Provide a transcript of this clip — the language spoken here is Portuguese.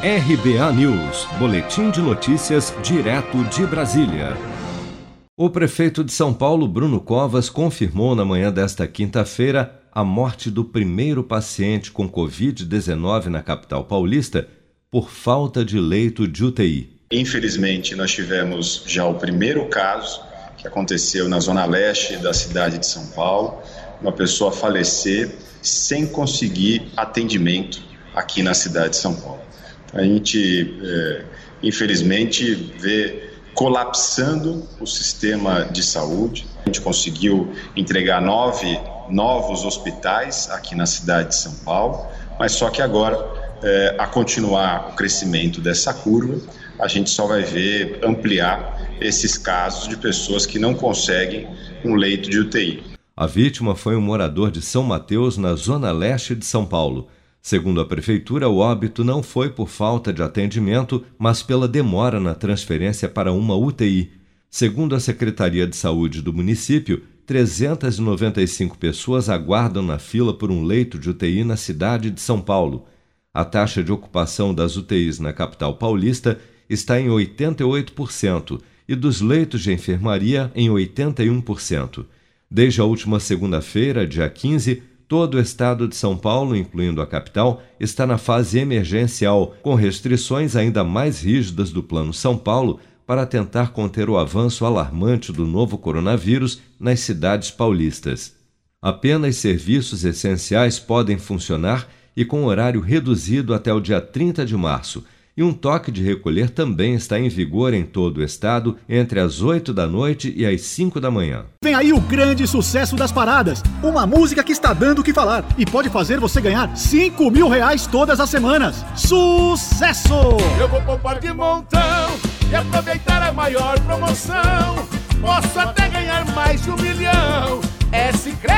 RBA News, Boletim de Notícias, direto de Brasília. O prefeito de São Paulo, Bruno Covas, confirmou na manhã desta quinta-feira a morte do primeiro paciente com Covid-19 na capital paulista por falta de leito de UTI. Infelizmente, nós tivemos já o primeiro caso que aconteceu na zona leste da cidade de São Paulo, uma pessoa falecer sem conseguir atendimento aqui na cidade de São Paulo. A gente, é, infelizmente, vê colapsando o sistema de saúde. A gente conseguiu entregar nove novos hospitais aqui na cidade de São Paulo, mas só que agora, é, a continuar o crescimento dessa curva, a gente só vai ver ampliar esses casos de pessoas que não conseguem um leito de UTI. A vítima foi um morador de São Mateus, na zona leste de São Paulo. Segundo a prefeitura, o óbito não foi por falta de atendimento, mas pela demora na transferência para uma UTI. Segundo a Secretaria de Saúde do município, 395 pessoas aguardam na fila por um leito de UTI na cidade de São Paulo. A taxa de ocupação das UTIs na capital paulista está em 88% e dos leitos de enfermaria em 81%. Desde a última segunda-feira, dia 15, todo o estado de São Paulo, incluindo a capital, está na fase emergencial, com restrições ainda mais rígidas do Plano São Paulo para tentar conter o avanço alarmante do novo coronavírus nas cidades paulistas. Apenas serviços essenciais podem funcionar e com horário reduzido até o dia 30 de março e um toque de recolher também está em vigor em todo o estado entre as 8 da noite e as 5 da manhã. Vem aí o grande sucesso das paradas. Uma música que está dando o que falar e pode fazer você ganhar 5 mil reais todas as semanas. Sucesso! Eu vou poupar de montão e aproveitar a maior promoção. Posso até ganhar mais de um milhão. É poupanção.